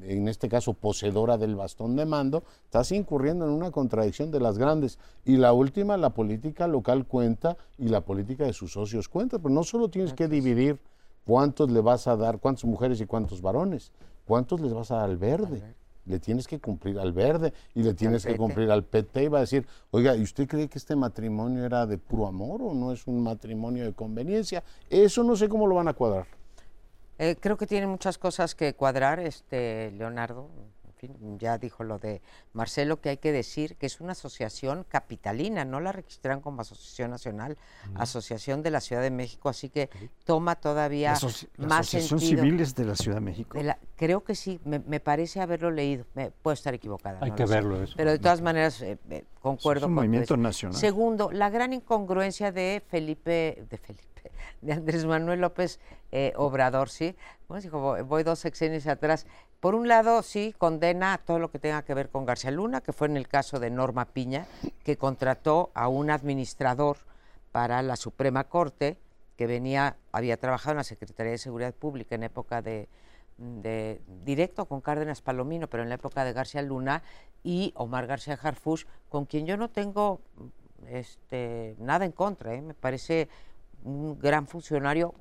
en este caso poseedora del bastón de mando, estás incurriendo en una contradicción de las grandes. Y la última, la política local cuenta y la política de sus socios cuenta, pero no solo tienes que dividir cuántos le vas a dar, cuántas mujeres y cuántos varones, cuántos les vas a dar al verde. Le tienes que cumplir al verde y le tienes que cumplir al PT y va a decir, oiga, ¿y usted cree que este matrimonio era de puro amor o no es un matrimonio de conveniencia? Eso no sé cómo lo van a cuadrar. Eh, creo que tiene muchas cosas que cuadrar, este Leonardo. En fin, ya dijo lo de Marcelo, que hay que decir que es una asociación capitalina, no la registran como asociación nacional, asociación de la Ciudad de México, así que toma todavía la más asociación civiles de la Ciudad de México. creo que sí, me, parece haberlo leído, me, puedo estar equivocada. Hay que verlo eso. Pero de todas maneras, eh, eh, concuerdo es un movimiento nacional. Segundo, la gran incongruencia de Felipe, de Felipe de Andrés Manuel López eh, Obrador, ¿sí? Bueno, dijo, voy dos sexenios atrás. Por un lado, sí, condena todo lo que tenga que ver con García Luna, que fue en el caso de Norma Piña, que contrató a un administrador para la Suprema Corte, que venía, había trabajado en la Secretaría de Seguridad Pública en época de, directo con Cárdenas Palomino, pero en la época de García Luna, y Omar García Harfush, con quien yo no tengo este, nada en contra, ¿eh? me parece un gran funcionario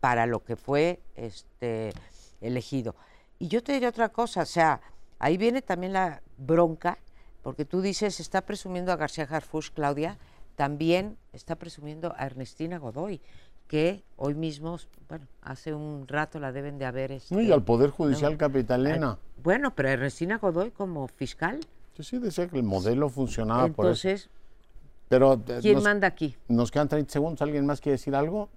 para lo que fue este elegido. Y yo te diré otra cosa, o sea, ahí viene también la bronca, porque tú dices, está presumiendo a García Harfush, Claudia, también está presumiendo a Ernestina Godoy, que hoy mismo, bueno, hace un rato la deben de haber... Este, y al Poder Judicial capitalina. Bueno, pero Ernestina Godoy como fiscal. Sí, sí, decía que el modelo funcionaba por eso. Entonces, eh, ¿Quién manda aquí? Nos quedan 30 segundos. ¿Alguien más quiere decir algo?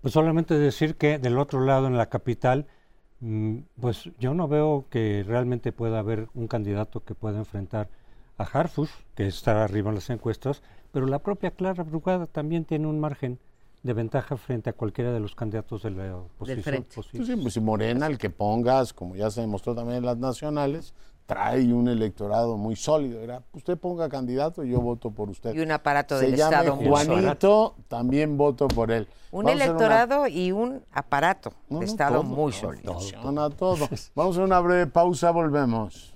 Pues solamente decir que del otro lado, en la capital, mm, pues yo no veo que realmente pueda haber un candidato que pueda enfrentar a Harfush, que está arriba en las encuestas, pero la propia Clara Brugada también tiene un margen de ventaja frente a cualquiera de los candidatos de la oposición. Sí, pues si Morena, el que pongas, como ya se demostró también en las nacionales, trae un electorado muy sólido. Era, usted ponga candidato y yo voto por usted. Y un aparato Se del llame Estado muy Juanito, también voto por él. Un Vamos una- electorado y un aparato No, de no, Estado todo, muy todo, sólido. Funciona todo. Vamos a una breve pausa, volvemos.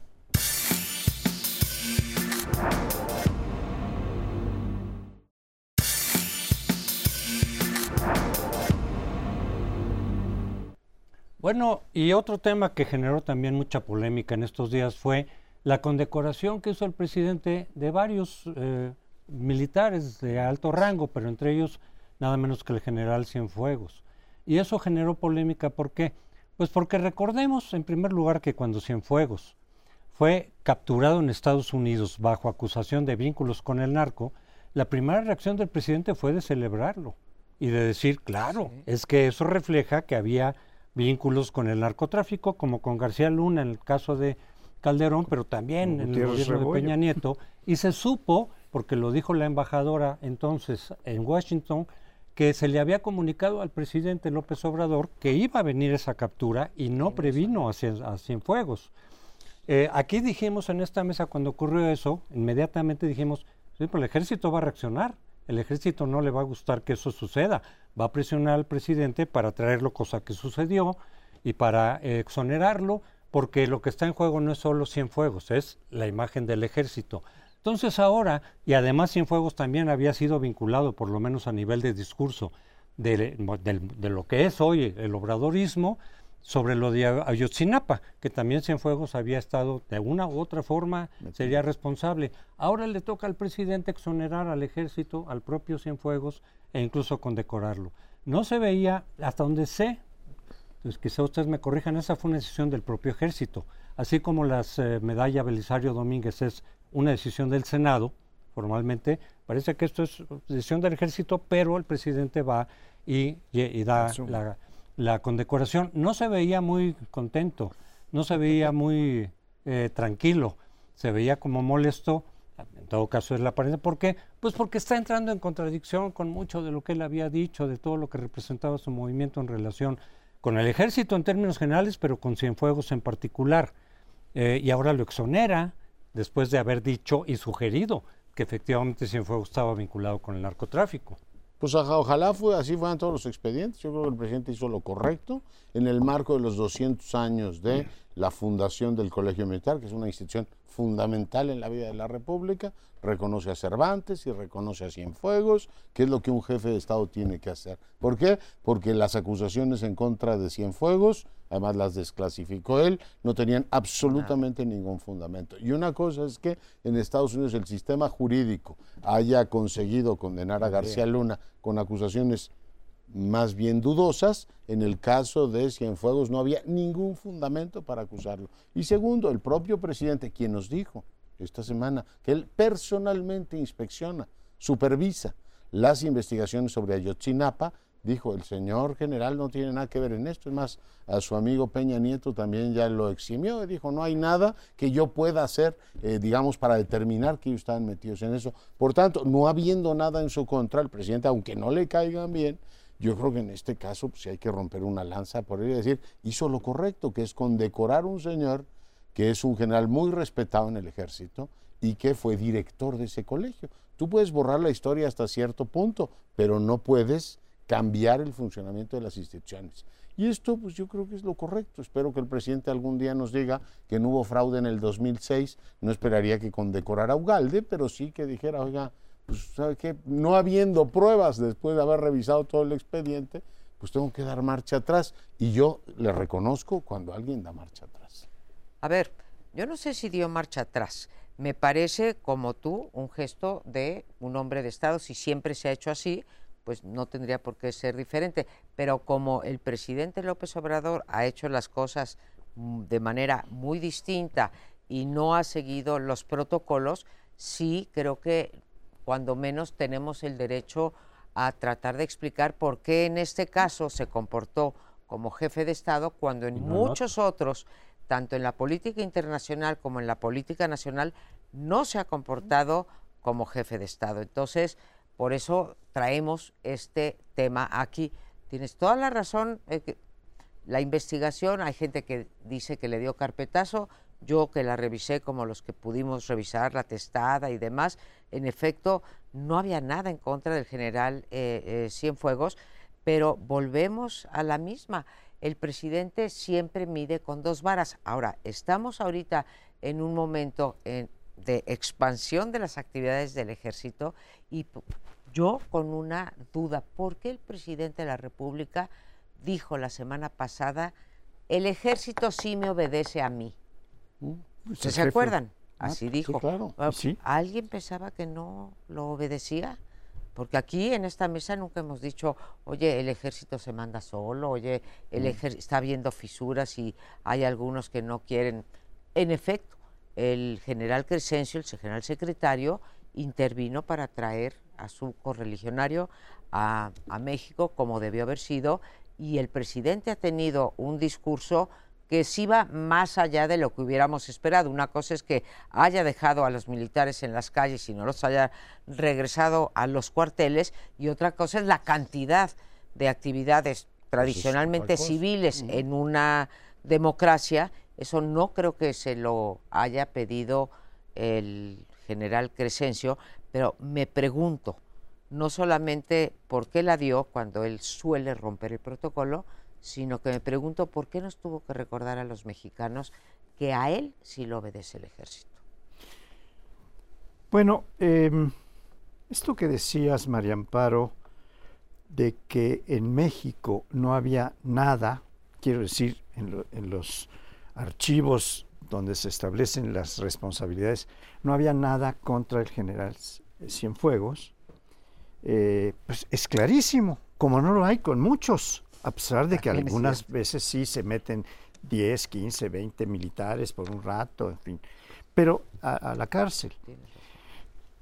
Bueno, y otro tema que generó también mucha polémica en estos días fue la condecoración que hizo el presidente de varios eh, militares de alto rango, pero entre ellos nada menos que el general Cienfuegos. Y eso generó polémica, ¿por qué? Pues porque recordemos en primer lugar que cuando Cienfuegos fue capturado en Estados Unidos bajo acusación de vínculos con el narco, la primera reacción del presidente fue de celebrarlo y de decir, claro, es que eso refleja que había vínculos con el narcotráfico, como con García Luna en el caso de Calderón, pero también en el gobierno de. Peña Nieto, y se supo, porque lo dijo la embajadora entonces en Washington, que se le había comunicado al presidente López Obrador que iba a venir esa captura y no previno a, Cien- a Cienfuegos. Eh, aquí dijimos en esta mesa cuando ocurrió eso, inmediatamente dijimos, sí, pero el ejército va a reaccionar, el ejército no le va a gustar que eso suceda, va a presionar al presidente para traerlo, cosa que sucedió, y para eh, exonerarlo, porque lo que está en juego no es solo Cienfuegos, es la imagen del ejército. Entonces ahora, y además Cienfuegos también había sido vinculado, por lo menos a nivel de discurso, de, lo que es hoy el obradorismo, sobre lo de Ay- Ayotzinapa, que también Cienfuegos había estado de una u otra forma, sería responsable. Ahora le toca al presidente exonerar al ejército, al propio Cienfuegos, e incluso condecorarlo. No se veía, hasta donde sé, pues quizá ustedes me corrijan, esa fue una decisión del propio ejército. Así como la medalla Belisario Domínguez es una decisión del Senado, formalmente, parece que esto es decisión del ejército, pero el presidente va y, y- y da Asume. la, la condecoración. No se veía muy contento, no se veía muy eh, tranquilo, se veía como molesto. En todo caso es la apariencia. ¿Por qué? Pues porque está entrando en contradicción con mucho de lo que él había dicho, de todo lo que representaba su movimiento en relación con el ejército en términos generales, pero con Cienfuegos en particular. Eh, y ahora lo exonera después de haber dicho y sugerido que efectivamente Cienfuegos estaba vinculado con el narcotráfico. Pues oja- ojalá fue, así fueran todos los expedientes. Yo creo que el presidente hizo lo correcto en el marco de los 200 años de la fundación del Colegio Militar, que es una institución fundamental en la vida de la República. Reconoce a Cervantes y reconoce a Cienfuegos, que es lo que un jefe de Estado tiene que hacer. ¿Por qué? Porque las acusaciones en contra de Cienfuegos, además las desclasificó él, no tenían absolutamente ningún fundamento. Y una cosa es que en Estados Unidos el sistema jurídico haya conseguido condenar a García Luna con acusaciones más bien dudosas. En el caso de Cienfuegos no había ningún fundamento para acusarlo. Y segundo, el propio presidente, quien nos dijo esta semana que él personalmente inspecciona, supervisa las investigaciones sobre Ayotzinapa, dijo, el señor general no tiene nada que ver en esto. Es más, a su amigo Peña Nieto también ya lo eximió y dijo, no hay nada que yo pueda hacer, eh, digamos, para determinar que ellos estaban metidos en eso. Por tanto, no habiendo nada en su contra, el presidente, aunque no le caigan bien, yo creo que en este caso pues, hay que romper una lanza por él y decir, hizo lo correcto, que es condecorar a un señor que es un general muy respetado en el ejército y que fue director de ese colegio. Tú puedes borrar la historia hasta cierto punto, pero no puedes cambiar el funcionamiento de las instituciones. Y esto, pues yo creo que es lo correcto. Espero que el presidente algún día nos diga que no hubo fraude en el 2006. No esperaría que condecorara a Ugalde, pero sí que dijera, oiga, pues ¿sabe qué? No habiendo pruebas después de haber revisado todo el expediente, pues tengo que dar marcha atrás. Y yo le reconozco cuando alguien da marcha atrás. A ver, yo no sé si dio marcha atrás. Me parece, como tú, un gesto de un hombre de Estado. Si siempre se ha hecho así, pues no tendría por qué ser diferente. Pero como el presidente López Obrador ha hecho las cosas mm, de manera muy distinta y no ha seguido los protocolos, sí creo que cuando menos tenemos el derecho a tratar de explicar por qué en este caso se comportó como jefe de Estado cuando en no muchos otros, tanto en la política internacional como en la política nacional, no se ha comportado como jefe de Estado. Entonces, por eso traemos este tema aquí. Tienes toda la razón. eh, que la investigación, hay gente que dice que le dio carpetazo. Yo que la revisé como los que pudimos revisar, la testada y demás, en efecto, no había nada en contra del general eh, eh, Cienfuegos, pero volvemos a la misma. El presidente siempre mide con dos varas. Ahora, estamos ahorita en un momento de expansión de las actividades del ejército y yo con una duda, ¿por qué el presidente de la República dijo la semana pasada, el ejército sí me obedece a mí? Pues ¿Se acuerdan? Ah, Así dijo. claro. Ah, ¿Alguien pensaba que no lo obedecía? Porque aquí en esta mesa nunca hemos dicho, oye, el ejército se manda solo, oye, el mm. ejército está habiendo fisuras y hay algunos que no quieren. En efecto, el general Crescencio, el general secretario, intervino para traer a su correligionario a, a México como debió haber sido y el presidente ha tenido un discurso que sí va más allá de lo que hubiéramos esperado. Una cosa es que haya dejado a los militares en las calles y no los haya regresado a los cuarteles y otra cosa es la cantidad de actividades tradicionalmente civiles en una democracia. Eso no creo que se lo haya pedido el general Crescencio, pero me pregunto, no solamente por qué la dio cuando él suele romper el protocolo, sino que me pregunto por qué nos tuvo que recordar a los mexicanos que a él sí lo obedece el ejército. Bueno, em, esto que decías, María Amparo, de que en México no había nada, quiero decir, en, los archivos donde se establecen las responsabilidades, no había nada contra el general Cienfuegos, eh, pues es clarísimo, como no lo hay con muchos a pesar de que algunas veces sí se meten 10, 15, 20 militares por un rato, en fin, pero a, la cárcel.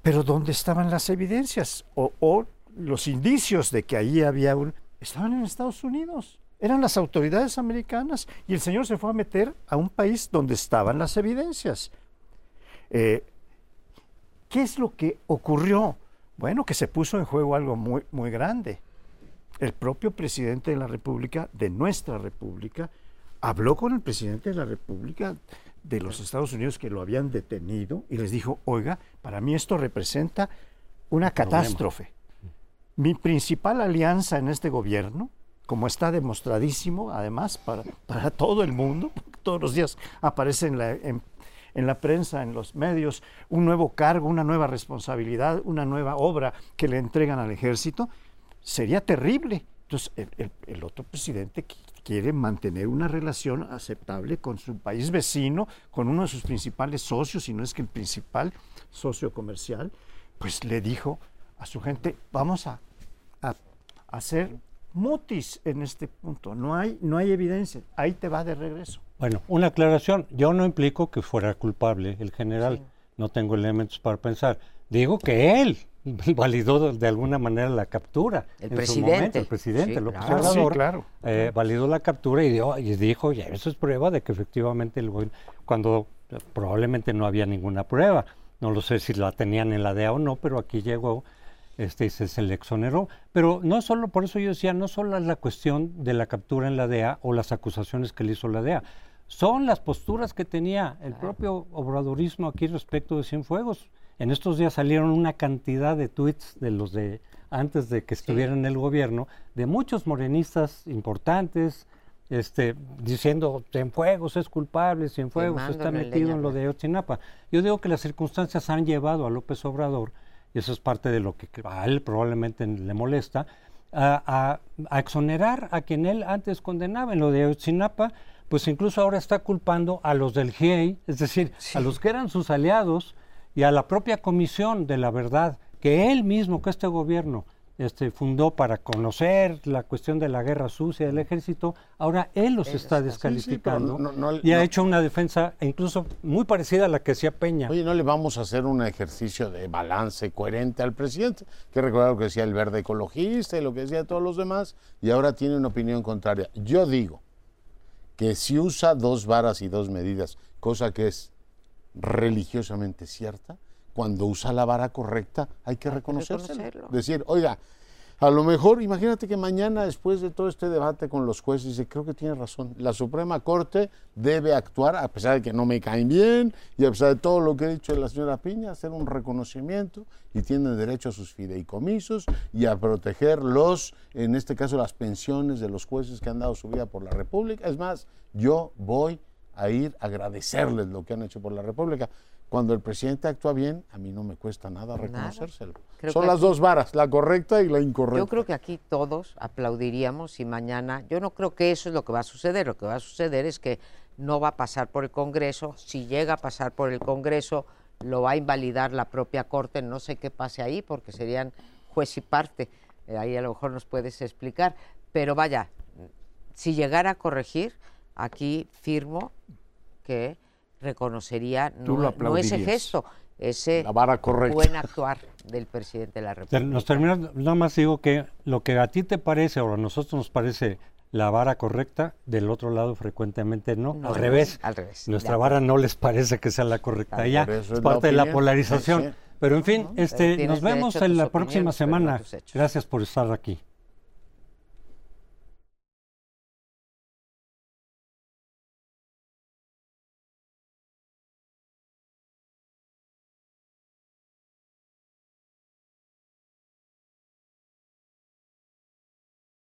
Pero ¿dónde estaban las evidencias o, los indicios de que ahí había un... Estaban en Estados Unidos, eran las autoridades americanas y el señor se fue a meter a un país donde estaban las evidencias. Eh, ¿Qué es lo que ocurrió? Bueno, que se puso en juego algo muy, muy grande el propio presidente de la República, de nuestra República, habló con el presidente de la República de los Estados Unidos que lo habían detenido y les dijo, oiga, para mí esto representa una catástrofe. Mi principal alianza en este gobierno, como está demostradísimo, además, para, para todo el mundo, todos los días aparece en la, en la prensa, en los medios, un nuevo cargo, una nueva responsabilidad, una nueva obra que le entregan al ejército, sería terrible. Entonces, el, otro presidente quiere mantener una relación aceptable con su país vecino, con uno de sus principales socios, si no es que el principal socio comercial, pues le dijo a su gente, vamos a, hacer mutis en este punto. No hay, no hay evidencia. Ahí te va de regreso. Bueno, una aclaración. Yo no implico que fuera culpable el general. No tengo elementos para pensar. Digo que él validó de alguna manera la captura. El presidente. el presidente, López claro. Eh, validó la captura y, dio, y dijo, ya eso es prueba de que efectivamente el cuando probablemente no había ninguna prueba, no lo sé si la tenían en la DEA o no, pero aquí llegó este, y se, se le exoneró. Pero no solo, por eso yo decía, no solo es la cuestión de la captura en la DEA o las acusaciones que le hizo la DEA, son las posturas que tenía el propio obradorismo aquí respecto de Cienfuegos. En estos días salieron una cantidad de tweets de los de antes de que estuvieran en el gobierno, de muchos morenistas importantes, este, diciendo Cienfuegos es culpable, Cienfuegos está metido en lo de Ochinapa. Yo digo que las circunstancias han llevado a López Obrador, y eso es parte de lo que a él probablemente le molesta, a, exonerar a quien él antes condenaba en lo de Ochinapa, pues incluso ahora está culpando a los del GIEI, es decir, a los que eran sus aliados, y a la propia Comisión de la Verdad, que él mismo, que este gobierno este, fundó para conocer la cuestión de la guerra sucia del ejército, ahora él los está descalificando y ha hecho una defensa incluso muy parecida a la que hacía Peña. Oye, no le vamos a hacer un ejercicio de balance coherente al presidente, que recordar lo que decía el verde ecologista y lo que decía todos los demás, y ahora tiene una opinión contraria. Yo digo que si usa dos varas y dos medidas, cosa que es religiosamente cierta, cuando usa la vara correcta hay que reconocérselo. Decir, oiga, A lo mejor, imagínate que mañana, después de todo este debate con los jueces, dice, creo que tiene razón, la Suprema Corte debe actuar, a pesar de que no me caen bien, y a pesar de todo lo que ha dicho la señora Piña, hacer un reconocimiento, y tiene derecho a sus fideicomisos y a proteger los, en este caso, las pensiones de los jueces que han dado su vida por la República. Es más, yo voy a ir a agradecerles lo que han hecho por la República. Cuando el presidente actúa bien, a mí no me cuesta nada reconocérselo. Son las dos varas, la correcta y la incorrecta. Yo creo que aquí todos aplaudiríamos si mañana, yo no creo que eso es lo que va a suceder, lo que va a suceder es que no va a pasar por el Congreso, si llega a pasar por el Congreso lo va a invalidar la propia Corte, no sé qué pase ahí porque serían juez y parte, eh, ahí a lo mejor nos puedes explicar, pero vaya, si llegara a corregir, aquí firmo que reconocería no, ese gesto, ese buen actuar del presidente de la República. Nos termina, nada más digo que lo que a ti te parece o a nosotros nos parece la vara correcta, del otro lado frecuentemente no, al, revés. al revés. Nuestra vara no les parece que sea la correcta ya, es parte de la polarización. Pero en fin, este, nos vemos en la próxima semana. Gracias por estar aquí.